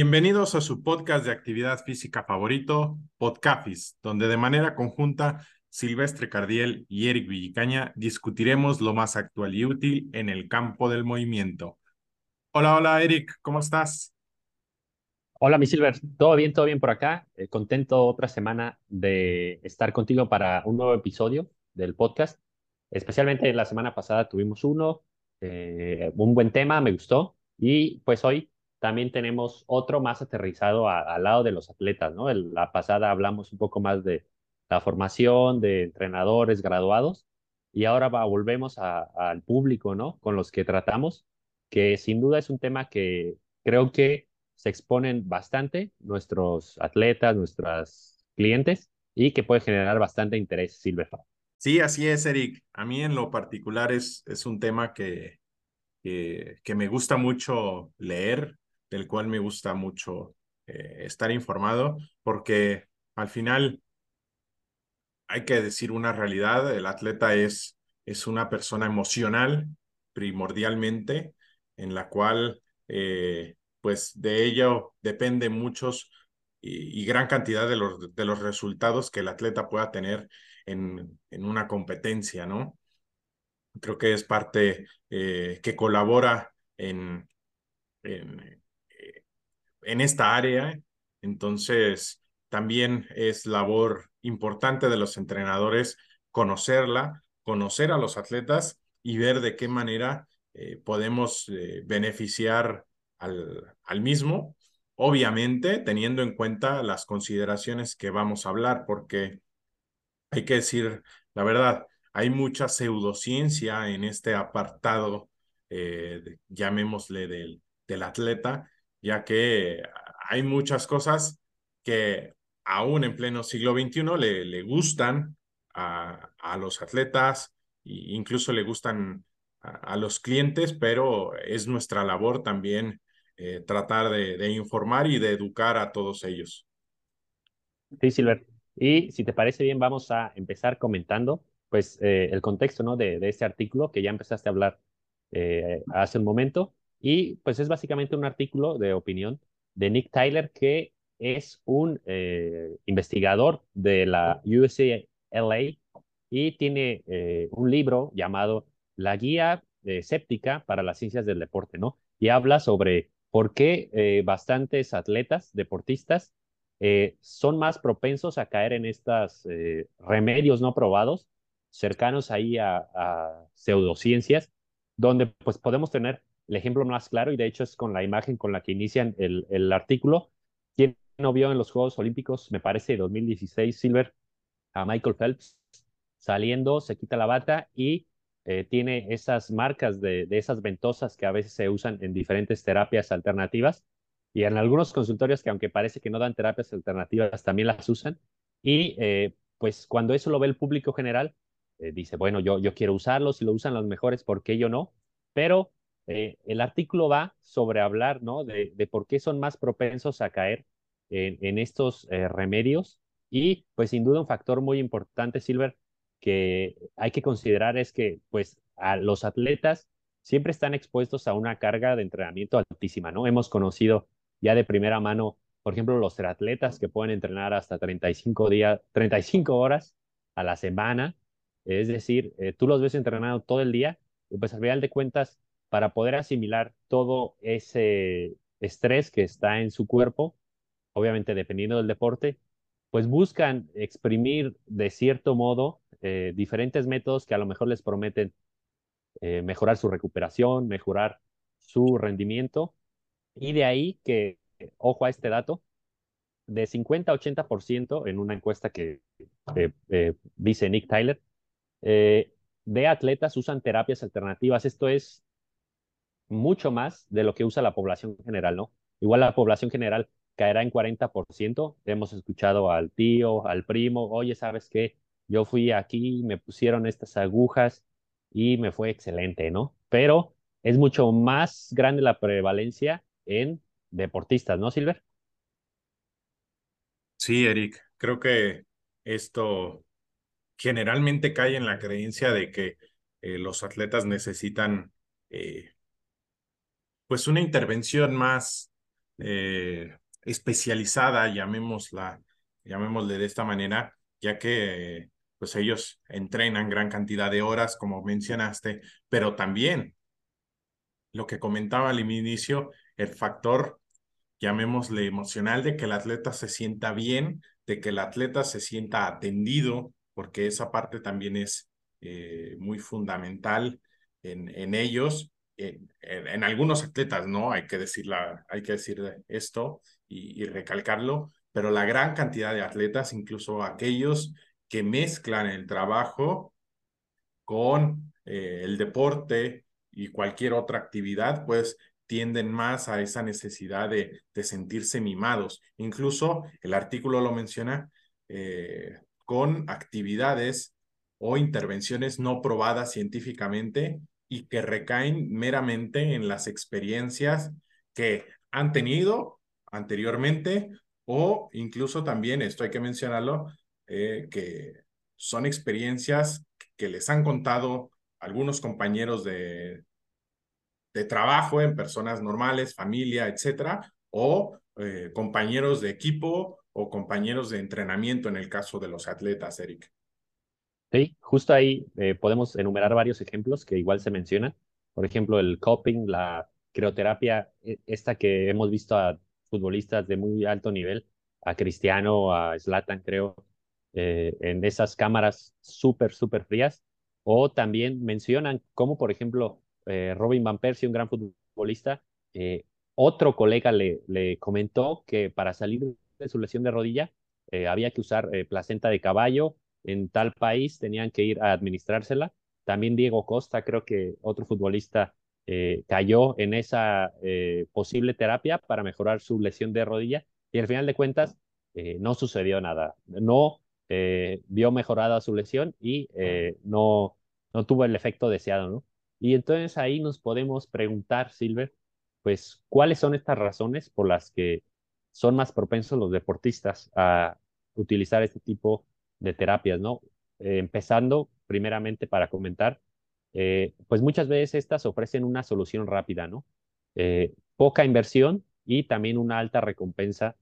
Bienvenidos a su podcast de actividad física favorito, Podcafis, donde de manera conjunta Silvestre Cardiel y Eric Villicaña discutiremos lo más actual y útil en el campo del movimiento. Hola, hola Eric, ¿cómo estás? Hola, mi Silver, todo bien, todo bien por acá. Eh, contento otra semana de estar contigo para un nuevo episodio del podcast. Especialmente la semana pasada tuvimos uno, eh, un buen tema, me gustó. Y pues hoy también tenemos otro más aterrizado al lado de los atletas, ¿no? la pasada hablamos un poco más de la formación de entrenadores graduados y ahora volvemos al público, ¿no? Con los que tratamos, que sin duda es un tema que creo que se exponen bastante nuestros atletas, nuestros clientes y que puede generar bastante interés, Silver. Sí, así es, Eric. A mí en lo particular es, es un tema que, que, que me gusta mucho leer, del cual me gusta mucho eh, estar informado, porque al final hay que decir una realidad, el atleta es, es una persona emocional primordialmente, en la cual eh, pues de ello depende muchos y, gran cantidad de los, de los resultados que el atleta pueda tener en, en una competencia, ¿no? Creo que es parte eh, que colabora en, en, en esta área. Entonces, también es labor importante de los entrenadores conocerla, conocer a los atletas y ver de qué manera eh, podemos eh, beneficiar al, al mismo, obviamente teniendo en cuenta las consideraciones que vamos a hablar, porque hay que decir la verdad, hay mucha pseudociencia en este apartado, eh, llamémosle del, del atleta, ya que hay muchas cosas que aún en pleno siglo XXI le, le gustan a, a, los atletas e incluso le gustan a, los clientes, pero es nuestra labor también eh, tratar de, informar y de educar a todos ellos. Sí, Silver. Y si te parece bien, vamos a empezar comentando pues eh, el contexto ¿no? de, de, este artículo que ya empezaste a hablar eh, hace un momento y pues es básicamente un artículo de opinión de Nick Tyler, que es un eh, investigador de la UCLA y tiene eh, un libro llamado La Guía Séptica para las Ciencias del Deporte, ¿no? Y habla sobre por qué eh, bastantes atletas, deportistas, son más propensos a caer en estos remedios no probados, cercanos ahí a, a pseudociencias, donde pues podemos tener el ejemplo más claro, y de hecho es con la imagen con la que inician el, artículo. ¿Quién no vio en los Juegos Olímpicos, me parece, 2016, Silver, a Michael Phelps saliendo, se quita la bata y eh, tiene esas marcas de, de, esas ventosas que a veces se usan en diferentes terapias alternativas y en algunos consultorios que aunque parece que no dan terapias alternativas, también las usan. Y eh, pues cuando eso lo ve el público general, eh, dice, bueno, yo, yo quiero usarlos y lo usan los mejores, ¿por qué yo no? Pero eh, el artículo va sobre hablar, ¿no? De, por qué son más propensos a caer en, estos eh, remedios y pues sin duda un factor muy importante, Silver, que hay que considerar es que pues a los atletas siempre están expuestos a una carga de entrenamiento altísima, ¿no? Hemos conocido ya de primera mano, por ejemplo, los atletas que pueden entrenar hasta 35 días, 35 horas a la semana, es decir, eh, tú los ves entrenando todo el día pues al final de cuentas para poder asimilar todo ese estrés que está en su cuerpo, obviamente dependiendo del deporte, pues buscan exprimir de cierto modo eh, diferentes métodos que a lo mejor les prometen eh, mejorar su recuperación, mejorar su rendimiento. Y de ahí que, ojo a este dato, de 50 a 80% en una encuesta que eh, dice Nick Tyler, de atletas usan terapias alternativas. Esto es mucho más de lo que usa la población general, ¿no? Igual la población general caerá en 40%. Hemos escuchado al tío, al primo, oye, ¿sabes qué? Yo fui aquí, me pusieron estas agujas y me fue excelente, ¿no? Pero es mucho más grande la prevalencia en deportistas, ¿no, Silver? Sí, Eric, creo que esto generalmente cae en la creencia de que eh, los atletas necesitan eh, pues una intervención más, eh, especializada, llamémosla, llamémosle de esta manera, ya que pues ellos entrenan gran cantidad de horas, como mencionaste, pero también lo que comentaba al inicio, el factor, llamémosle emocional, de que el atleta se sienta bien, de que el atleta se sienta atendido, porque esa parte también es eh, muy fundamental en, en ellos, en, algunos atletas, ¿no? Hay que, decirla, hay que decir esto y, recalcarlo, pero la gran cantidad de atletas, incluso aquellos que mezclan el trabajo con eh, el deporte y cualquier otra actividad, pues tienden más a esa necesidad de, de sentirse mimados. Incluso el artículo lo menciona eh, con actividades o intervenciones no probadas científicamente y que recaen meramente en las experiencias que han tenido anteriormente o incluso también, esto hay que mencionarlo, eh, que son experiencias que les han contado algunos compañeros de, de trabajo en personas normales, familia, etcétera, o eh, compañeros de equipo o compañeros de entrenamiento en el caso de los atletas, Eric. Sí, justo ahí eh, podemos enumerar varios ejemplos que igual se mencionan. Por ejemplo, el coping, la crioterapia, e, esta que hemos visto a futbolistas de muy alto nivel, a Cristiano, a Zlatan, creo, eh, en esas cámaras súper, súper frías. O también mencionan cómo, por ejemplo, eh, Robin Van Persie, un gran futbolista, otro colega le, le, comentó que para salir de su lesión de rodilla había que usar placenta de caballo en tal país, tenían que ir a administrársela. También Diego Costa, creo que otro futbolista, cayó en esa posible terapia para mejorar su lesión de rodilla y al final de cuentas no sucedió nada. No eh, vio mejorada su lesión y eh, no, no tuvo el efecto deseado, ¿no? Y entonces ahí nos podemos preguntar, Silver, pues, ¿cuáles son estas razones por las que son más propensos los deportistas a utilizar este tipo de terapias, ¿no? Eh, empezando primeramente para comentar, pues muchas veces estas ofrecen una solución rápida, ¿no? poca inversión y también una alta recompensa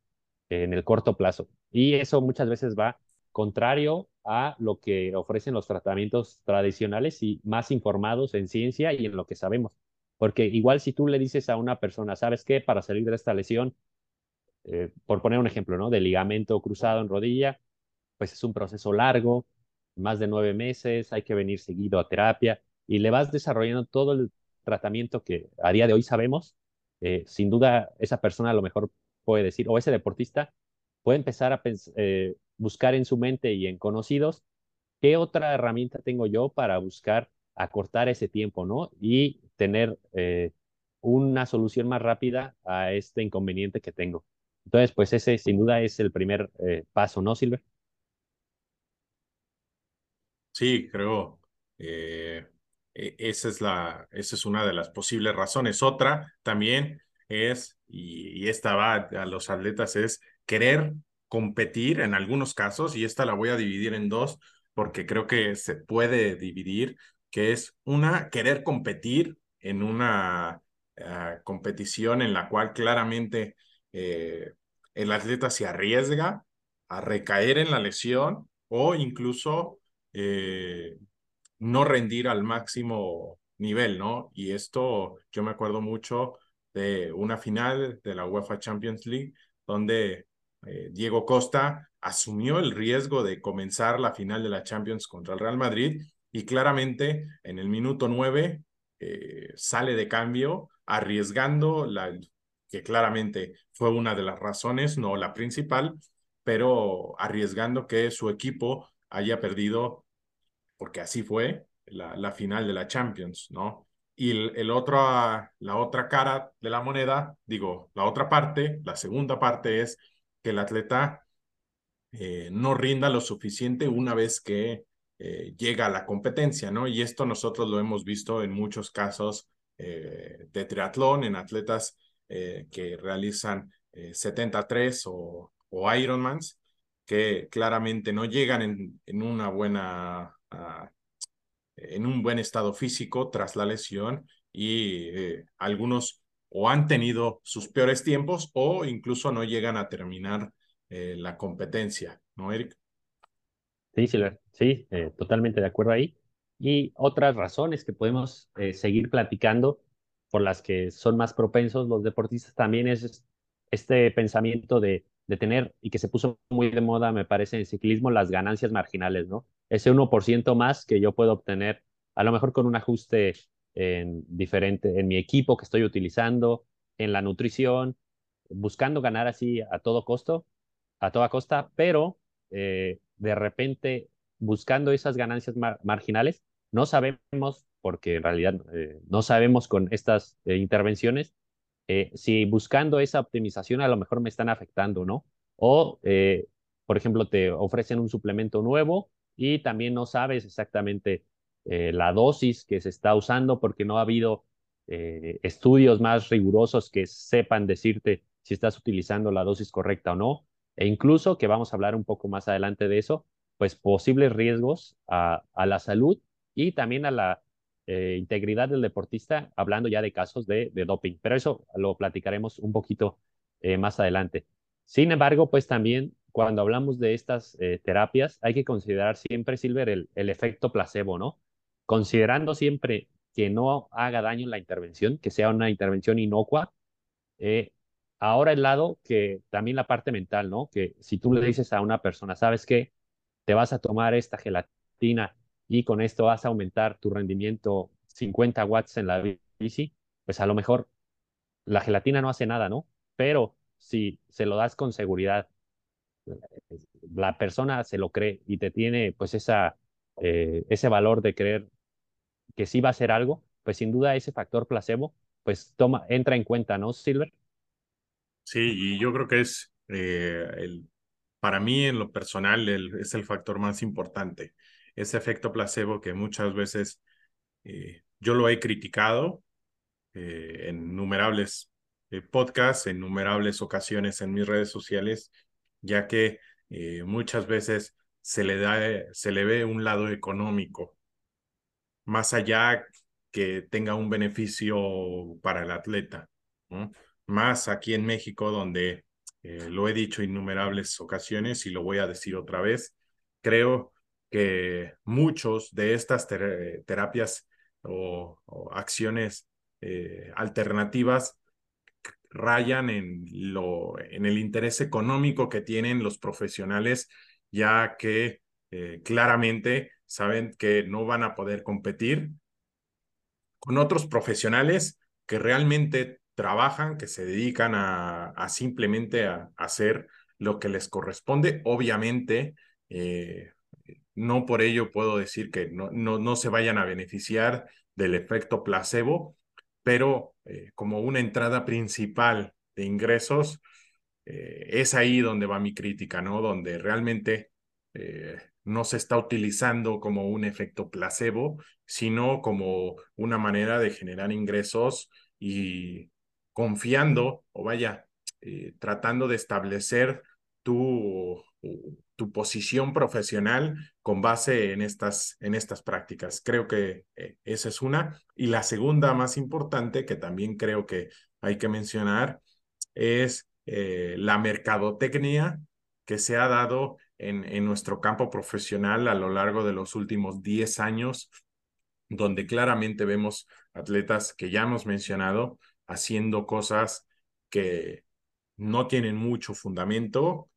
en el corto plazo. Y eso muchas veces va contrario a lo que ofrecen los tratamientos tradicionales y más informados en ciencia y en lo que sabemos. Porque igual si tú le dices a una persona, ¿sabes qué? Para salir de esta lesión, eh, por poner un ejemplo, ¿no? De ligamento cruzado en rodilla, pues es un proceso largo, más de nueve meses, hay que venir seguido a terapia y le vas desarrollando todo el tratamiento que a día de hoy sabemos. Eh, sin duda, esa persona a lo mejor puede decir, o ese deportista puede empezar a eh, buscar en su mente y en conocidos qué otra herramienta tengo yo para buscar acortar ese tiempo, ¿no? Y tener eh, una solución más rápida a este inconveniente que tengo. Entonces, pues ese sin duda es el primer eh, paso, ¿no, Silver? Sí, creo. Eh, e, esa, es la, esa es una de las posibles razones. Otra también es, y, esta va a los atletas, es querer competir en algunos casos, y esta la voy a dividir en dos porque creo que se puede dividir, que es una, querer competir en una uh, competición en la cual claramente eh, el atleta se arriesga a recaer en la lesión o incluso eh, no rendir al máximo nivel, ¿no? Y esto yo me acuerdo mucho de una final de la UEFA Champions League donde eh, Diego Costa asumió el riesgo de comenzar la final de la Champions contra el Real Madrid y claramente en el minuto nueve eh, sale de cambio arriesgando la que claramente fue una de las razones, no la principal, pero arriesgando que su equipo haya perdido, porque así fue, la, la final de la Champions, ¿no? Y el, el otro, la otra cara de la moneda, digo, la otra parte, la segunda parte es que el atleta eh, no rinda lo suficiente una vez que eh, llega a la competencia, ¿no? Y esto nosotros lo hemos visto en muchos casos eh, de triatlón, en atletas eh, que realizan 73 o, o Ironmans, que claramente no llegan en, en una buena, en un buen estado físico tras la lesión y algunos o han tenido sus peores tiempos o incluso no llegan a terminar eh, la competencia, ¿no, Eric? Sí, Silver, sí, eh, totalmente de acuerdo ahí. Y otras razones que podemos eh, seguir platicando por las que son más propensos los deportistas también es este pensamiento de, de tener, y que se puso muy de moda, me parece, en ciclismo, las ganancias marginales, ¿no? Ese 1% más que yo puedo obtener, a lo mejor con un ajuste en diferente, en mi equipo que estoy utilizando, en la nutrición, buscando ganar así a todo costo, a toda costa, pero eh, de repente buscando esas ganancias marginales, no sabemos, porque en realidad eh, no sabemos con estas eh, intervenciones, si buscando esa optimización a lo mejor me están afectando, ¿no? O, por ejemplo, te ofrecen un suplemento nuevo y también no sabes exactamente la dosis que se está usando porque no ha habido estudios más rigurosos que sepan decirte si estás utilizando la dosis correcta o no e incluso, que vamos a hablar un poco más adelante de eso, pues posibles riesgos a, la salud y también a la eh, integridad del deportista, hablando ya de casos de, de doping. Pero eso lo platicaremos un poquito eh, más adelante. Sin embargo, pues también cuando hablamos de estas eh, terapias, hay que considerar siempre, Silver, el, efecto placebo, ¿no? Considerando siempre que no haga daño la intervención, que sea una intervención inocua, eh, Ahora el lado que también la parte mental, ¿no? Que si tú le dices a una persona, ¿sabes qué? Te vas a tomar esta gelatina y con esto vas a aumentar tu rendimiento 50 watts en la bici, pues a lo mejor la gelatina no hace nada, ¿no? Pero si se lo das con seguridad, la persona se lo cree y te tiene pues esa, eh, ese valor de creer que sí va a hacer algo, pues sin duda ese factor placebo, pues toma, entra en cuenta, ¿no, Silver? Sí, y yo creo que es, eh, el, para mí en lo personal, el, es el factor más importante. Ese efecto placebo que muchas veces eh, yo lo he criticado en innumerables podcasts, en innumerables ocasiones en mis redes sociales, ya que muchas veces se le, da, se le ve un lado económico, más allá que tenga un beneficio para el atleta. más aquí en México, donde eh, lo he dicho innumerables ocasiones y lo voy a decir otra vez, creo que muchos de estas terapias o, acciones eh, alternativas rayan en, lo, en el interés económico que tienen los profesionales, ya que eh, claramente saben que no van a poder competir con otros profesionales que realmente trabajan, que se dedican a, simplemente a, hacer lo que les corresponde. Obviamente, eh, no por ello puedo decir que no, no, no, se vayan a beneficiar del efecto placebo, pero eh, como una entrada principal de ingresos, eh, es ahí donde va mi crítica, ¿no? Donde realmente no se está utilizando como un efecto placebo, sino como una manera de generar ingresos y confiando o vaya, eh, tratando de establecer tu, tu posición profesional con base en estas, en estas prácticas. Creo que eh, esa es una. Y la segunda más importante, que también creo que hay que mencionar, es eh, la mercadotecnia que se ha dado en, en nuestro campo profesional a lo largo de los últimos 10 años, donde claramente vemos atletas que ya hemos mencionado, haciendo cosas que no tienen mucho fundamento,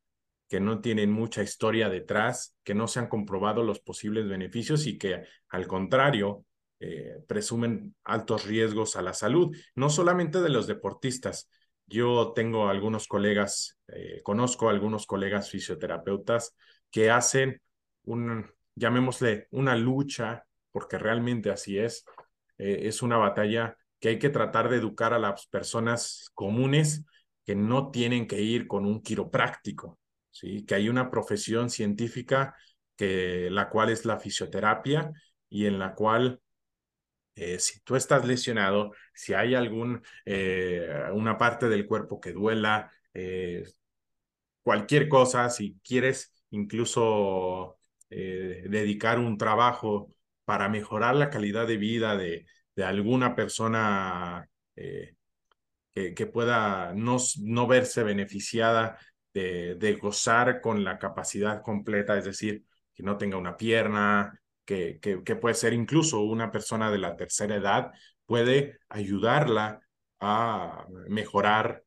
que no tienen mucha historia detrás, que no se han comprobado los posibles beneficios y que al contrario eh, presumen altos riesgos a la salud, no solamente de los deportistas. Yo tengo algunos colegas, eh, conozco algunos colegas fisioterapeutas que hacen un, llamémosle, una lucha, porque realmente así es, eh, es una batalla que hay que tratar de educar a las personas comunes que no tienen que ir con un quiropráctico, ¿sí? que hay una profesión científica que, la cual es la fisioterapia y en la cual eh, si tú estás lesionado, si hay algún, eh, una parte del cuerpo que duela, eh, cualquier cosa, si quieres incluso dedicar un trabajo para mejorar la calidad de vida de, de alguna persona que, que pueda no, no verse beneficiada de, gozar con la capacidad completa, es decir, que no tenga una pierna, que, que, que, puede ser incluso una persona de la tercera edad, puede ayudarla a mejorar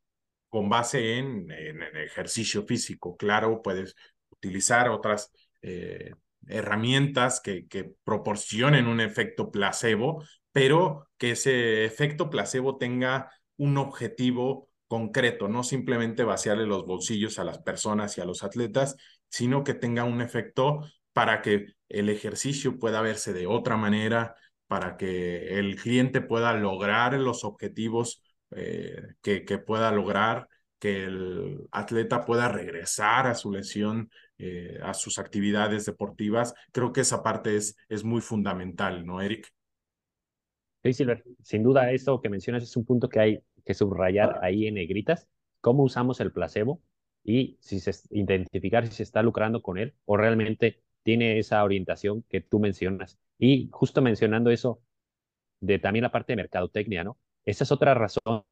con base en, en, en ejercicio físico. Claro, puedes utilizar otras eh, herramientas que, que proporcionen un efecto placebo, pero que ese efecto placebo tenga un objetivo concreto, no simplemente vaciarle los bolsillos a las personas y a los atletas, sino que tenga un efecto para que el ejercicio pueda verse de otra manera, para que el cliente pueda lograr los objetivos eh, que, pueda lograr, que el atleta pueda regresar a su lesión, eh, a sus actividades deportivas. Creo que esa parte es, es muy fundamental, ¿no, Eric? Sí, Silver, sin duda esto que mencionas es un punto que hay que subrayar ahí en negritas, cómo usamos el placebo y si se, identificar si está lucrando con él o realmente tiene esa orientación que tú mencionas. Y justo mencionando eso de también la parte de mercadotecnia, ¿no? Esa es otra razón,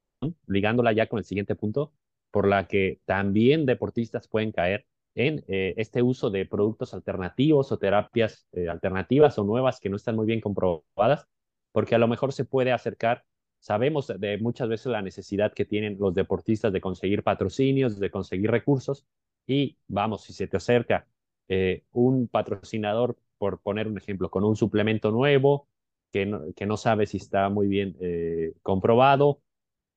ligándola ya con el siguiente punto, por la que también deportistas pueden caer en eh, este uso de productos alternativos o terapias eh, alternativas o nuevas que no están muy bien comprobadas, porque a lo mejor se puede acercar Sabemos de muchas veces la necesidad que tienen los deportistas de conseguir patrocinios, de conseguir recursos y vamos, si se te acerca eh, un patrocinador, por poner un ejemplo, con un suplemento nuevo que no, que no sabe si está muy bien eh, comprobado,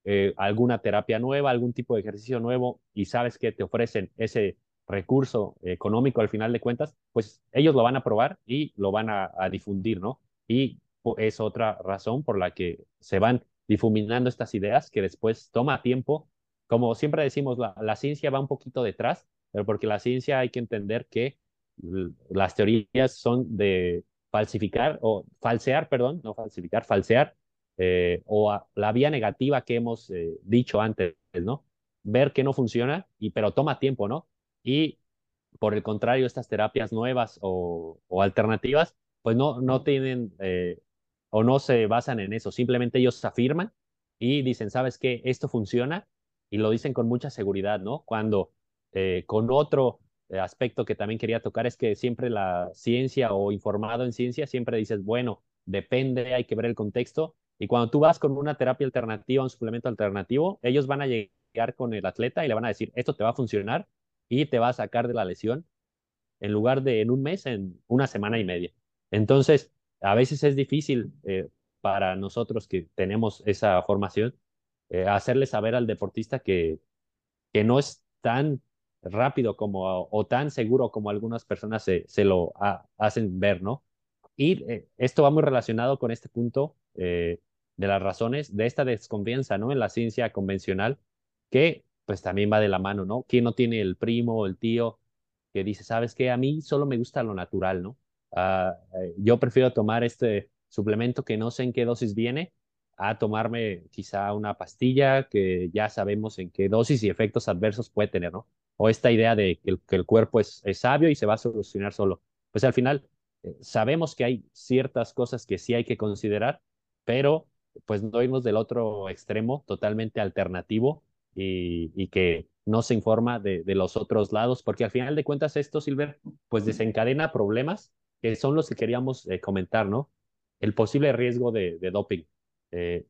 eh, alguna terapia nueva, algún tipo de ejercicio nuevo y sabes que te ofrecen ese recurso económico al final de cuentas, pues ellos lo van a probar y lo van a, a difundir, ¿no? Y es otra razón por la que se van difuminando estas ideas que después toma tiempo. Como siempre decimos, la, la ciencia va un poquito detrás, pero porque la ciencia hay que entender que las teorías son de falsificar o falsear, perdón, no falsificar, falsear, eh, o la vía negativa que hemos eh, dicho antes, ¿no? Ver que no funciona, y, pero toma tiempo, ¿no? Y por el contrario, estas terapias nuevas o, o alternativas, pues no, no tienen eh, o no se basan en eso, simplemente ellos afirman y dicen, ¿sabes qué? Esto funciona y lo dicen con mucha seguridad, ¿no? Cuando eh, con otro eh, aspecto que también quería tocar es que siempre la ciencia o informado en ciencia, siempre dices, bueno, depende, hay que ver el contexto. Y cuando tú vas con una terapia alternativa, un suplemento alternativo, ellos van a llegar con el atleta y le van a decir, esto te va a funcionar y te va a sacar de la lesión en lugar de en un mes, en una semana y media. Entonces, a veces es difícil eh, para nosotros que tenemos esa formación eh, hacerle saber al deportista que, que no es tan rápido como o tan seguro como algunas personas se, se lo a, hacen ver, ¿no? Y eh, esto va muy relacionado con este punto eh, de las razones de esta desconfianza, ¿no? En la ciencia convencional, que pues también va de la mano, ¿no? ¿Quién no tiene el primo o el tío que dice, sabes qué, a mí solo me gusta lo natural, ¿no? Uh, yo prefiero tomar este suplemento que no sé en qué dosis viene a tomarme quizá una pastilla que ya sabemos en qué dosis y efectos adversos puede tener, ¿no? O esta idea de que el, que el cuerpo es, es, sabio y se va a solucionar solo. Pues al final eh, sabemos que hay ciertas cosas que sí hay que considerar, pero pues no irnos del otro extremo totalmente alternativo y, y que no se informa de, de, los otros lados, porque al final de cuentas esto, Silver, pues desencadena problemas que son los que queríamos eh, comentar, ¿no? El posible riesgo de, doping. Eh,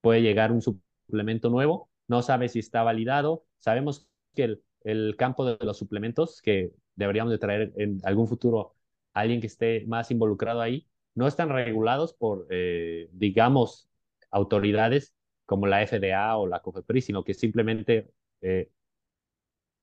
puede llegar un suplemento nuevo, no sabe si está validado, sabemos que el, campo de los suplementos, que deberíamos de traer en algún futuro a alguien que esté más involucrado ahí, no están regulados por, eh, digamos, autoridades como la FDA o la COFEPRIS, sino que simplemente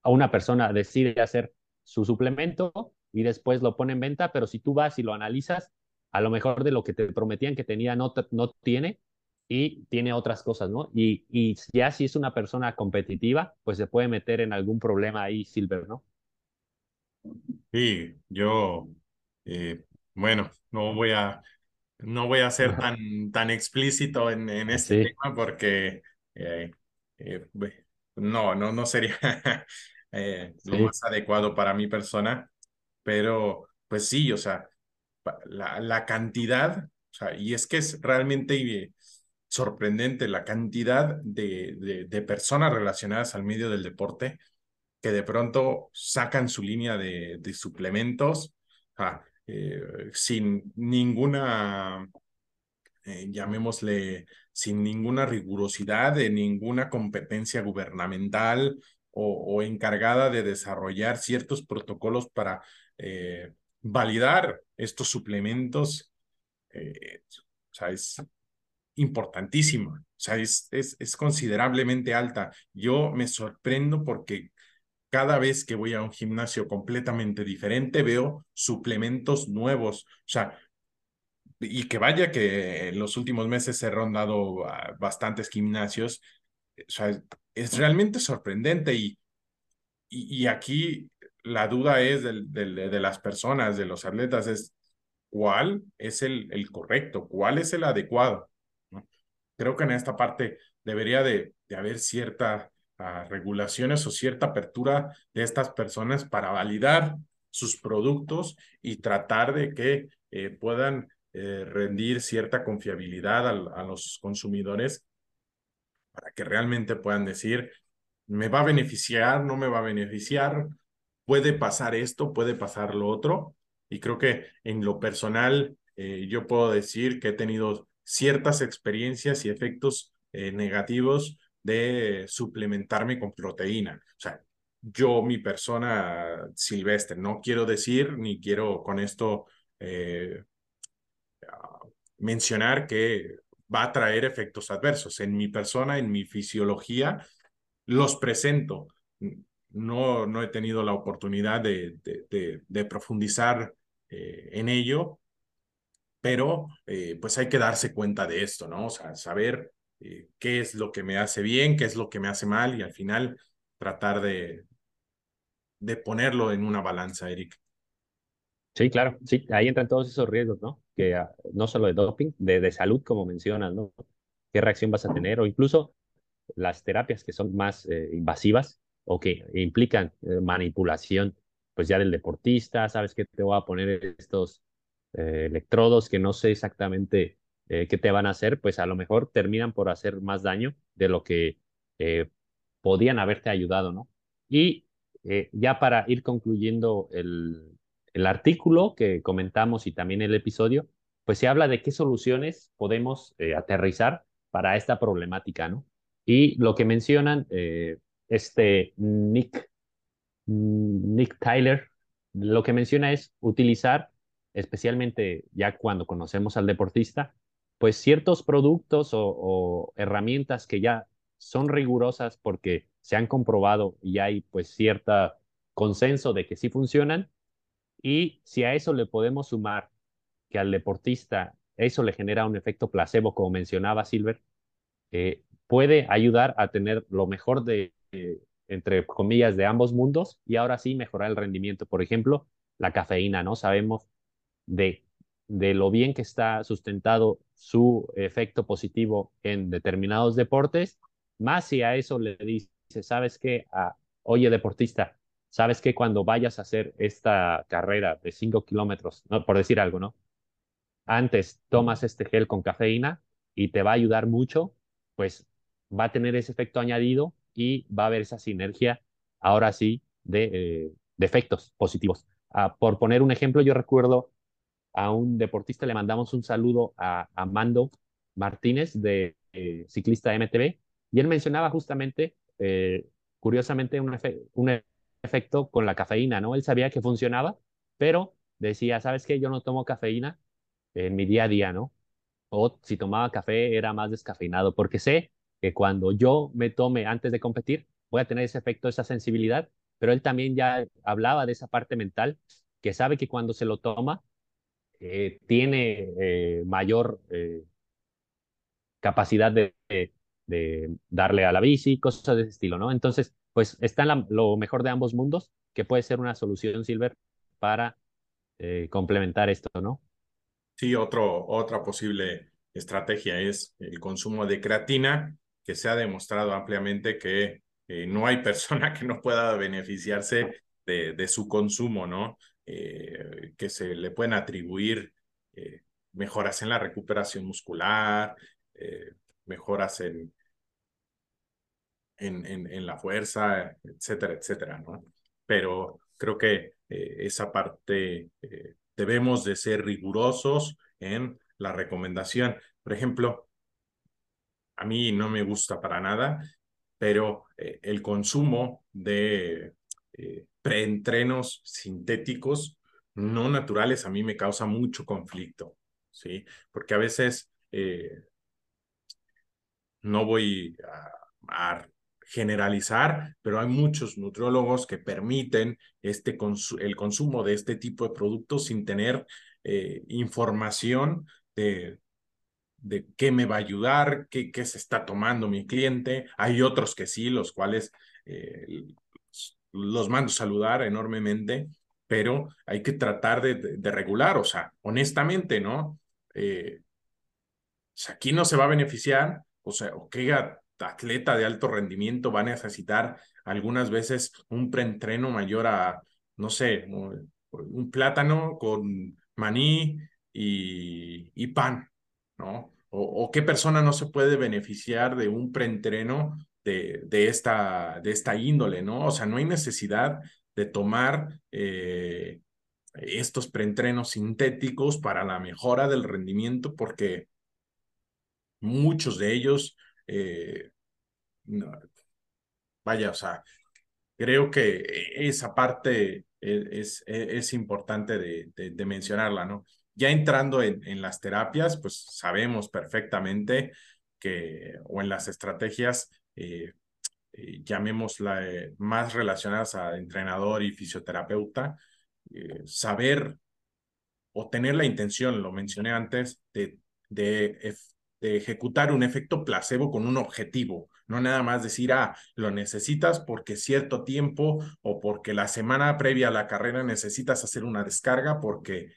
una persona decide hacer su suplemento y después lo pone en venta, pero si tú vas y lo analizas, a lo mejor de lo que te prometían que tenía no, no tiene y tiene otras cosas, ¿no? Y, y ya si es una persona competitiva, pues se puede meter en algún problema ahí, Silver, ¿no? Sí, yo, eh, bueno, no voy a, no voy a ser tan, tan explícito en, en este sí. tema porque eh, eh, no, no, no sería eh, lo sí. más adecuado para mi persona pero pues sí, o sea, la, la cantidad, o sea, y es que es realmente sorprendente la cantidad de, de, personas relacionadas al medio del deporte que de pronto sacan su línea de, de suplementos eh, sin ninguna, eh, llamémosle, sin ninguna rigurosidad de ninguna competencia gubernamental o, encargada de desarrollar ciertos protocolos para eh, validar estos suplementos. o sea, es importantísima, o sea, es, es, es considerablemente alta. Yo me sorprendo porque cada vez que voy a un gimnasio completamente diferente, veo suplementos nuevos. O sea, y que vaya que en los últimos meses he rondado bastantes gimnasios. O sea, es realmente sorprendente y, y, aquí la duda es del, de las personas, de los atletas, es cuál es el, el correcto, cuál es el adecuado. Creo que en esta parte debería de, de haber cierta regulaciones o cierta apertura de estas personas para validar sus productos y tratar de que eh, puedan eh, rendir cierta confiabilidad a, los consumidores para que realmente puedan decir, me va a beneficiar, no me va a beneficiar, puede pasar esto, puede pasar lo otro. Y creo que en lo personal, eh, yo puedo decir que he tenido ciertas experiencias y efectos negativos de suplementarme con proteína. O sea, yo, mi persona silvestre, no quiero decir ni quiero con esto eh, mencionar que va a traer efectos adversos. En mi persona, en mi fisiología, los presento. No, no he tenido la oportunidad de, de, profundizar eh, en ello, pero eh, pues hay que darse cuenta de esto, ¿no? O sea, saber eh, qué es lo que me hace bien, qué es lo que me hace mal y al final tratar de, de ponerlo en una balanza, Eric. Sí, claro, sí, ahí entran todos esos riesgos, ¿no? Que ah, no solo de doping, de, de salud, como mencionas, ¿no? ¿Qué reacción vas a tener? O incluso las terapias que son más invasivas o que implican eh, manipulación, pues ya del deportista, sabes que te voy a poner estos electrodos que no sé exactamente eh, que te van a hacer, pues a lo mejor terminan por hacer más daño de lo que eh, podían haberte ayudado, ¿no? Y eh, ya para ir concluyendo el, el artículo que comentamos y también el episodio, pues se habla de qué soluciones podemos aterrizar para esta problemática, ¿no? Y lo que mencionan este Nick, Nick Tyler, lo que menciona es utilizar, especialmente ya cuando conocemos al deportista, pues ciertos productos o, herramientas que ya son rigurosas porque se han comprobado y hay pues cierta consenso de que sí funcionan. Y si a eso le podemos sumar que al deportista eso le genera un efecto placebo, como mencionaba Silver, eh, puede ayudar a tener lo mejor de, eh, entre comillas, de ambos mundos y ahora sí mejorar el rendimiento. Por ejemplo, la cafeína, ¿no? Sabemos de de lo bien que está sustentado su efecto positivo en determinados deportes, más si a eso le dice, ¿sabes qué? Ah, oye, deportista, ¿sabes qué? Cuando vayas a hacer esta carrera de 5 kilómetros, por decir algo, ¿no? Antes tomas este gel con cafeína y te va a ayudar mucho, pues va a tener ese efecto añadido y va a haber esa sinergia, ahora sí, de, eh, efectos positivos. Ah, por poner un ejemplo, yo recuerdo a un deportista, le mandamos un saludo a, Mando Martínez, de eh, ciclista MTV, y él mencionaba justamente, eh, curiosamente, un, un efecto con la cafeína, ¿no? Él sabía que funcionaba, pero decía, ¿sabes qué? Yo no tomo cafeína en mi día a día, ¿no? O si tomaba café era más descafeinado, porque sé que cuando yo me tome antes de competir, voy a tener ese efecto, esa sensibilidad, pero él también ya hablaba de esa parte mental, que sabe que cuando se lo toma, eh, tiene eh, mayor eh, capacidad de, de, darle a la bici, cosas de ese estilo, ¿no? Entonces, pues está lo mejor de ambos mundos, que puede ser una solución, Silver, para complementar esto, ¿no? Sí, otro, otra posible estrategia es el consumo de creatina, que se ha demostrado ampliamente que no hay persona que no pueda beneficiarse de, su consumo, ¿no? Eh, que se le pueden atribuir eh, mejoras en la recuperación muscular, eh, mejoras en, en, en, la fuerza, etcétera, etcétera, ¿no? Pero creo que eh, esa parte eh, debemos de ser rigurosos en la recomendación. Por ejemplo, a mí no me gusta para nada, pero eh, el consumo de preentrenos sintéticos no naturales a mí me causa mucho conflicto, ¿sí? Porque a veces no voy a, generalizar, pero hay muchos nutriólogos que permiten este el consumo de este tipo de productos sin tener eh, información de, de qué me va a ayudar, qué, qué, se está tomando mi cliente. Hay otros que sí, los cuales eh, los mando saludar enormemente, pero hay que tratar de, de, regular, o sea, honestamente, ¿no? Eh, aquí no se va a beneficiar o sea, o qué atleta de alto rendimiento va a necesitar algunas veces un preentreno mayor a, no sé, un plátano con maní y, y pan, ¿no? O, qué persona no se puede beneficiar de un preentreno de, de, esta, de esta índole, ¿no? O sea, no hay necesidad de tomar eh, estos preentrenos sintéticos para la mejora del rendimiento porque muchos de ellos, eh, vaya, o sea, creo que esa parte es, es, importante de, de, mencionarla, ¿no? Ya entrando en, las terapias, pues sabemos perfectamente que, o en las estrategias, eh, eh llamémosla más relacionadas a entrenador y fisioterapeuta, saber o tener la intención, lo mencioné antes, de, de de ejecutar un efecto placebo con un objetivo, no nada más decir, ah, lo necesitas porque cierto tiempo o porque la semana previa a la carrera necesitas hacer una descarga porque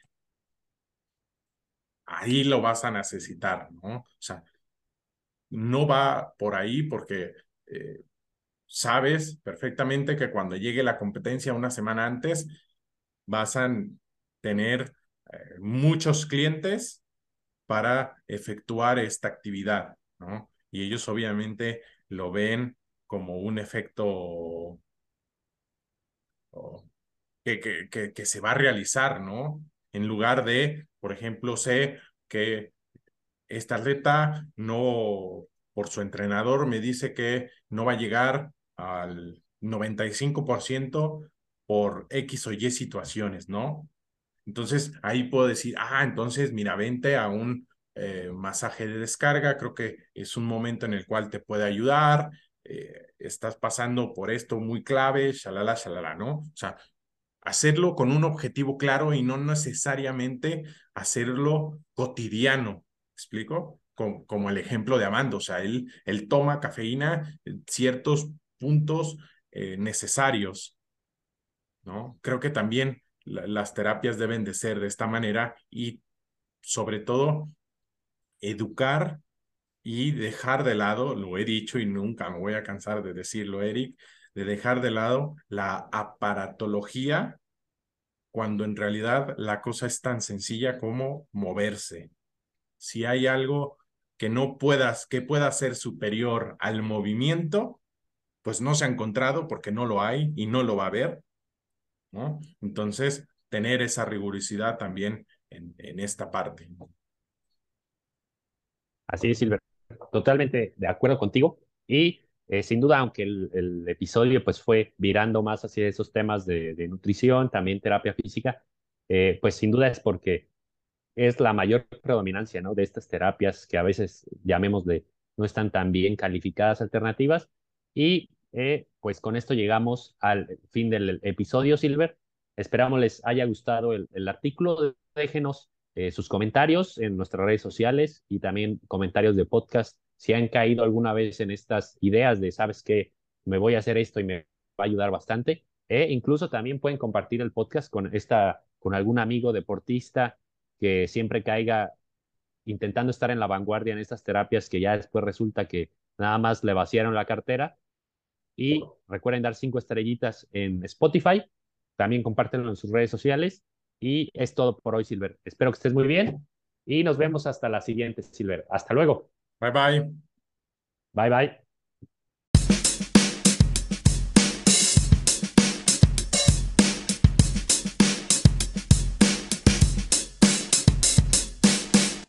ahí lo vas a necesitar, ¿no? O sea, no va por ahí porque eh, sabes perfectamente que cuando llegue la competencia una semana antes vas a tener eh, muchos clientes para efectuar esta actividad, ¿no? Y ellos obviamente lo ven como un efecto que, que, que, se va a realizar, ¿no? En lugar de, por ejemplo, sé que esta atleta no, por su entrenador, me dice que no va a llegar al 95% por X o Y situaciones, ¿no? Entonces ahí puedo decir, ah, entonces mira, vente a un eh, masaje de descarga, creo que es un momento en el cual te puede ayudar, eh, estás pasando por esto muy clave, shalala, shalala, ¿no? O sea, hacerlo con un objetivo claro y no necesariamente hacerlo cotidiano, ¿explico? Como, como el ejemplo de Amando, o sea, él, él toma cafeína en ciertos puntos eh, necesarios, ¿no? Creo que también las terapias deben de ser de esta manera y sobre todo educar y dejar de lado, lo he dicho y nunca me voy a cansar de decirlo, Eric, de dejar de lado la aparatología cuando en realidad la cosa es tan sencilla como moverse. Si hay algo que no puedas, que pueda ser superior al movimiento, pues no se ha encontrado porque no lo hay y no lo va a haber. Entonces, tener esa rigurosidad también en, en esta parte. Así es, Silver. Totalmente de acuerdo contigo. Y eh, sin duda, aunque el, episodio pues fue virando más hacia esos temas de, de nutrición, también terapia física, eh, pues sin duda es porque es la mayor predominancia ¿no? de estas terapias que a veces llamémosle no están tan bien calificadas alternativas. Y eh, pues con esto llegamos al fin del episodio, Silver. Esperamos les haya gustado el, el artículo. Déjenos eh, sus comentarios en nuestras redes sociales y también comentarios de podcast. Si han caído alguna vez en estas ideas de, sabes que me voy a hacer esto y me va a ayudar bastante. E incluso también pueden compartir el podcast con, esta, con algún amigo deportista que siempre caiga intentando estar en la vanguardia en estas terapias que ya después resulta que nada más le vaciaron la cartera y recuerden dar cinco estrellitas en Spotify. También compártenlo en sus redes sociales. Y es todo por hoy, Silver. Espero que estés muy bien y nos vemos hasta la siguiente, Silver. Hasta luego. 拜拜。拜拜。